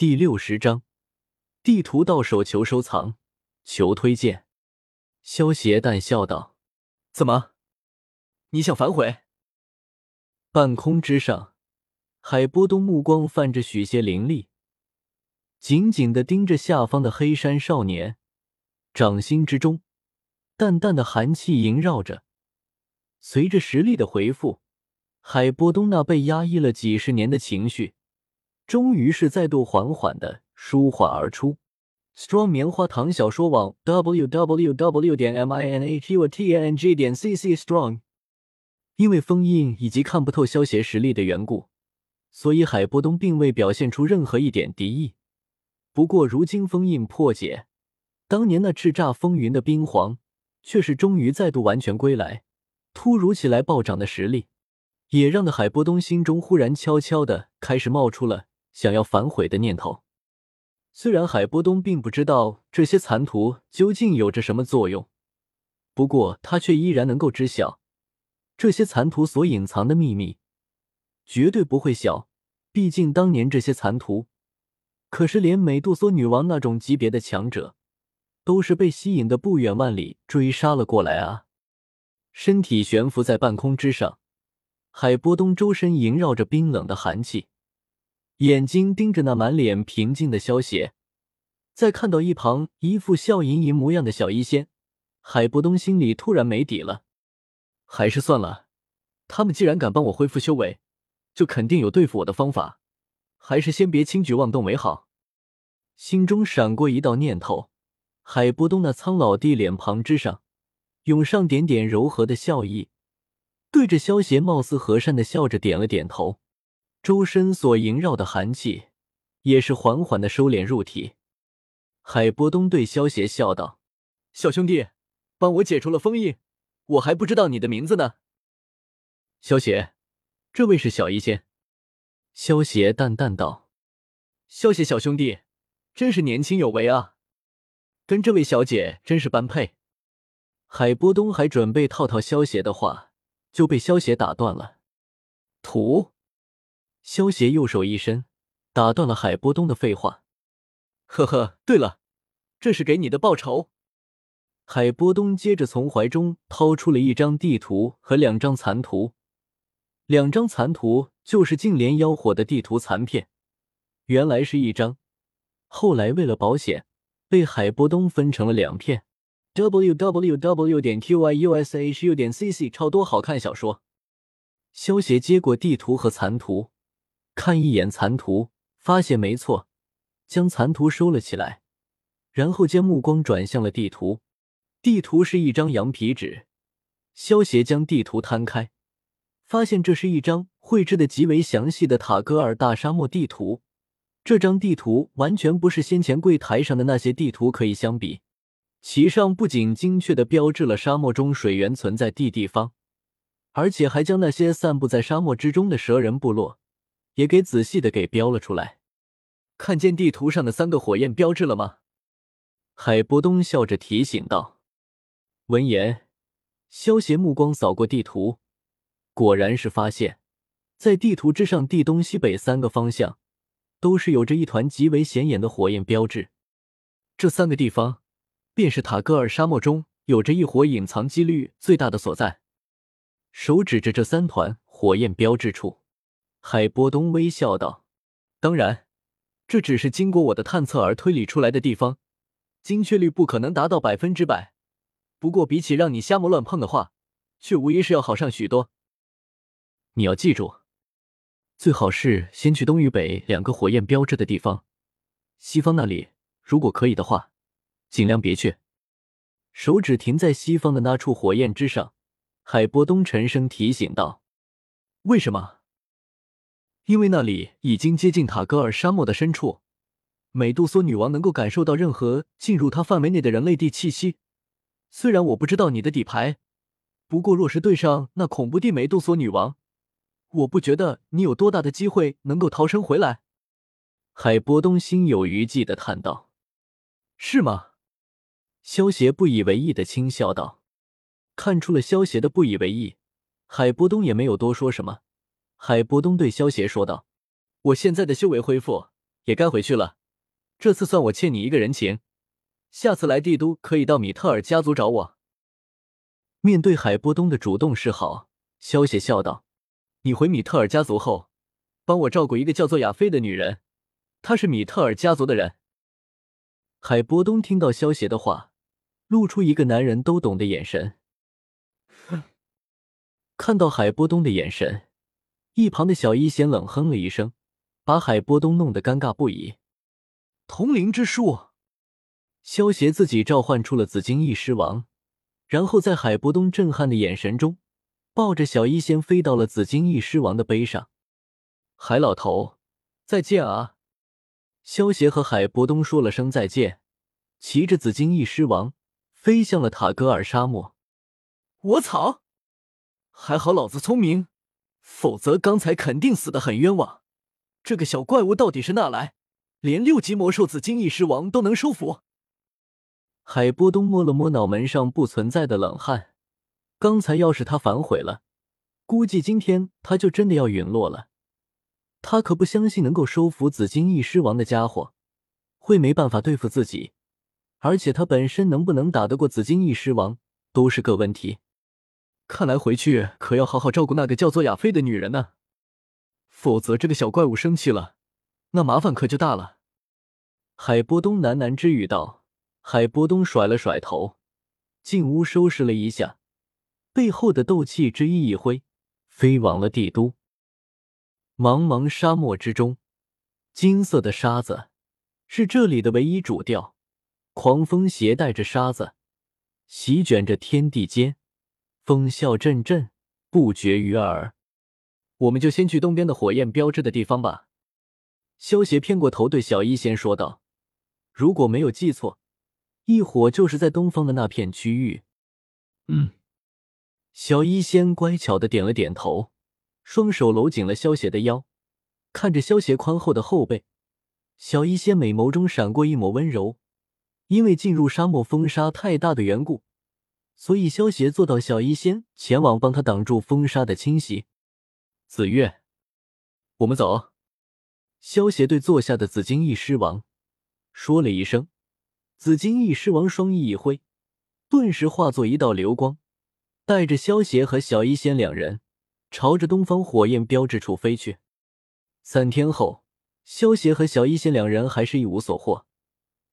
第六十章，地图到手求收藏，求推荐。萧邪淡笑道：“怎么，你想反悔？”半空之上，海波东目光泛着许些凌厉，紧紧的盯着下方的黑山少年，掌心之中淡淡的寒气萦绕着。随着实力的回复，海波东那被压抑了几十年的情绪。终于是再度缓缓的舒缓而出。Strong 棉花糖小说网 w w w 点 m i n h u t n g 点 c c strong。因为封印以及看不透萧协实力的缘故，所以海波东并未表现出任何一点敌意。不过如今封印破解，当年那叱咤风云的冰皇却是终于再度完全归来，突如其来暴涨的实力，也让的海波东心中忽然悄悄的开始冒出了。想要反悔的念头，虽然海波东并不知道这些残图究竟有着什么作用，不过他却依然能够知晓这些残图所隐藏的秘密，绝对不会小。毕竟当年这些残图可是连美杜莎女王那种级别的强者都是被吸引的不远万里追杀了过来啊！身体悬浮在半空之上，海波东周身萦绕着冰冷的寒气。眼睛盯着那满脸平静的萧邪，再看到一旁一副笑盈盈模样的小医仙，海波东心里突然没底了。还是算了，他们既然敢帮我恢复修为，就肯定有对付我的方法，还是先别轻举妄动为好。心中闪过一道念头，海波东那苍老的脸庞之上涌上点点柔和的笑意，对着萧邪貌似和善的笑着点了点头。周身所萦绕的寒气也是缓缓的收敛入体。海波东对萧邪笑道：“小兄弟，帮我解除了封印，我还不知道你的名字呢。”萧邪，这位是小医仙。萧邪淡淡道：“萧邪小兄弟，真是年轻有为啊，跟这位小姐真是般配。”海波东还准备套套萧邪的话，就被萧邪打断了：“图。”萧协右手一伸，打断了海波东的废话。呵呵，对了，这是给你的报酬。海波东接着从怀中掏出了一张地图和两张残图，两张残图就是净莲妖火的地图残片，原来是一张，后来为了保险，被海波东分成了两片。w w w 点 q y u s h u 点 c c 超多好看小说。萧协接过地图和残图。看一眼残图，发现没错，将残图收了起来，然后将目光转向了地图。地图是一张羊皮纸，萧协将地图摊开，发现这是一张绘制的极为详细的塔戈尔大沙漠地图。这张地图完全不是先前柜台上的那些地图可以相比，其上不仅精确的标志了沙漠中水源存在地地方，而且还将那些散布在沙漠之中的蛇人部落。也给仔细的给标了出来，看见地图上的三个火焰标志了吗？海波东笑着提醒道。闻言，萧协目光扫过地图，果然是发现，在地图之上，地东西北三个方向都是有着一团极为显眼的火焰标志。这三个地方，便是塔戈尔沙漠中有着一火隐藏几率最大的所在。手指着这三团火焰标志处。海波东微笑道：“当然，这只是经过我的探测而推理出来的地方，精确率不可能达到百分之百。不过，比起让你瞎摸乱碰的话，却无疑是要好上许多。你要记住，最好是先去东与北两个火焰标志的地方，西方那里如果可以的话，尽量别去。”手指停在西方的那处火焰之上，海波东沉声提醒道：“为什么？”因为那里已经接近塔戈尔沙漠的深处，美杜莎女王能够感受到任何进入她范围内的人类地气息。虽然我不知道你的底牌，不过若是对上那恐怖的美杜莎女王，我不觉得你有多大的机会能够逃生回来。海波东心有余悸的叹道：“是吗？”萧协不以为意的轻笑道。看出了萧协的不以为意，海波东也没有多说什么。海波东对萧协说道：“我现在的修为恢复也该回去了。这次算我欠你一个人情，下次来帝都可以到米特尔家族找我。面对海波东的主动示好，萧邪笑道：“你回米特尔家族后，帮我照顾一个叫做亚菲的女人，她是米特尔家族的人。”海波东听到萧邪的话，露出一个男人都懂的眼神。哼 看到海波东的眼神，一旁的小医仙冷哼了一声，把海波东弄得尴尬不已。通灵之术，萧邪自己召唤出了紫金翼狮王。然后在海波东震撼的眼神中，抱着小医仙飞到了紫金翼狮王的背上。海老头，再见啊！萧协和海波东说了声再见，骑着紫金翼狮王飞向了塔格尔沙漠。我操！还好老子聪明，否则刚才肯定死的很冤枉。这个小怪物到底是哪来？连六级魔兽紫金翼狮王都能收服？海波东摸了摸脑门上不存在的冷汗，刚才要是他反悔了，估计今天他就真的要陨落了。他可不相信能够收服紫金翼狮王的家伙会没办法对付自己，而且他本身能不能打得过紫金翼狮王都是个问题。看来回去可要好好照顾那个叫做亚菲的女人呢，否则这个小怪物生气了，那麻烦可就大了。海波东喃喃之语道。海波东甩了甩头，进屋收拾了一下，背后的斗气之翼一挥，飞往了帝都。茫茫沙漠之中，金色的沙子是这里的唯一主调。狂风携带着沙子，席卷着天地间，风啸阵阵，不绝于耳。我们就先去东边的火焰标志的地方吧。萧协偏过头对小一仙说道：“如果没有记错。”异火就是在东方的那片区域。嗯，小医仙乖巧的点了点头，双手搂紧了萧邪的腰，看着萧邪宽厚的后背，小医仙美眸中闪过一抹温柔。因为进入沙漠风沙太大的缘故，所以萧邪做到小医仙前往帮他挡住风沙的侵袭。紫月，我们走。萧邪对坐下的紫金翼狮王说了一声。紫金翼狮王双翼一挥，顿时化作一道流光，带着萧邪和小医仙两人朝着东方火焰标志处飞去。三天后，萧邪和小医仙两人还是一无所获。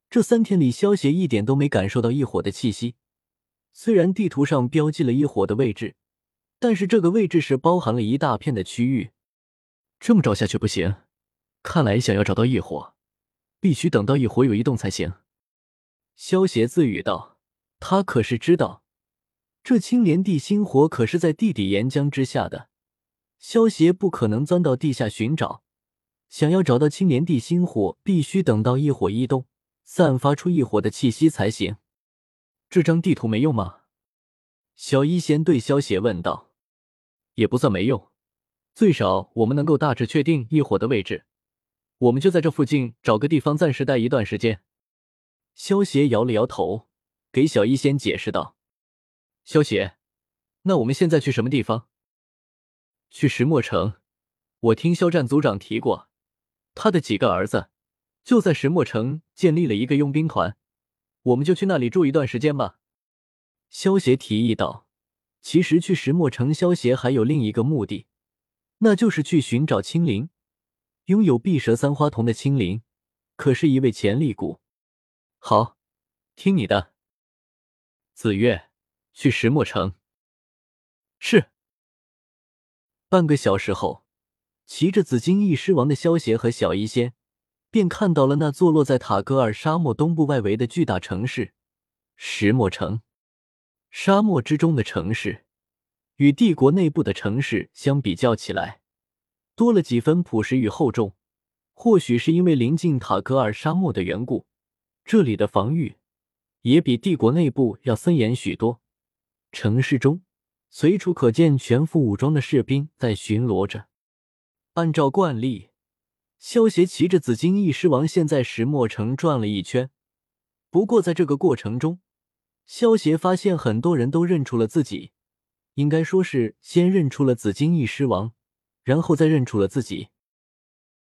这三天里，萧邪一点都没感受到异火的气息。虽然地图上标记了一火的位置，但是这个位置是包含了一大片的区域。这么找下去不行，看来想要找到异火，必须等到异火有异动才行。萧邪自语道：“他可是知道，这青莲地心火可是在地底岩浆之下的。萧邪不可能钻到地下寻找。想要找到青莲地心火，必须等到异火异动，散发出异火的气息才行。这张地图没用吗？”小医仙对萧邪问道。“也不算没用，最少我们能够大致确定异火的位置。我们就在这附近找个地方暂时待一段时间。”萧邪摇了摇头，给小医仙解释道：“萧邪，那我们现在去什么地方？去石墨城。我听肖战组长提过，他的几个儿子就在石墨城建立了一个佣兵团，我们就去那里住一段时间吧。”萧邪提议道：“其实去石墨城，萧邪还有另一个目的，那就是去寻找青灵。拥有碧蛇三花瞳的青灵，可是一位潜力股。”好，听你的。紫月，去石墨城。是。半个小时后，骑着紫金翼狮王的萧协和小医仙，便看到了那坐落在塔格尔沙漠东部外围的巨大城市——石墨城。沙漠之中的城市，与帝国内部的城市相比较起来，多了几分朴实与厚重。或许是因为临近塔格尔沙漠的缘故。这里的防御也比帝国内部要森严许多。城市中随处可见全副武装的士兵在巡逻着。按照惯例，萧协骑着紫金翼狮王现在石墨城转了一圈。不过在这个过程中，萧协发现很多人都认出了自己，应该说是先认出了紫金翼狮王，然后再认出了自己。